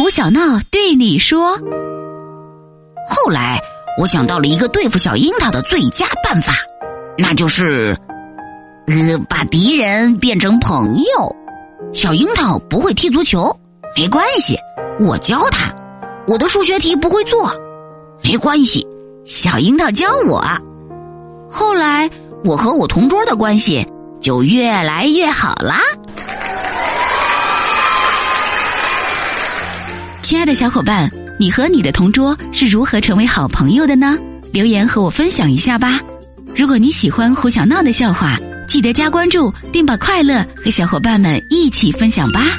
胡小闹对你说。后来我想到了一个对付小樱桃的最佳办法，那就是，呃，把敌人变成朋友。小樱桃不会踢足球，没关系，我教他。我的数学题不会做，没关系，小樱桃教我。后来我和我同桌的关系就越来越好啦。亲爱的小伙伴，你和你的同桌是如何成为好朋友的呢？留言和我分享一下吧。如果你喜欢胡小闹的笑话，记得加关注，并把快乐和小伙伴们一起分享吧。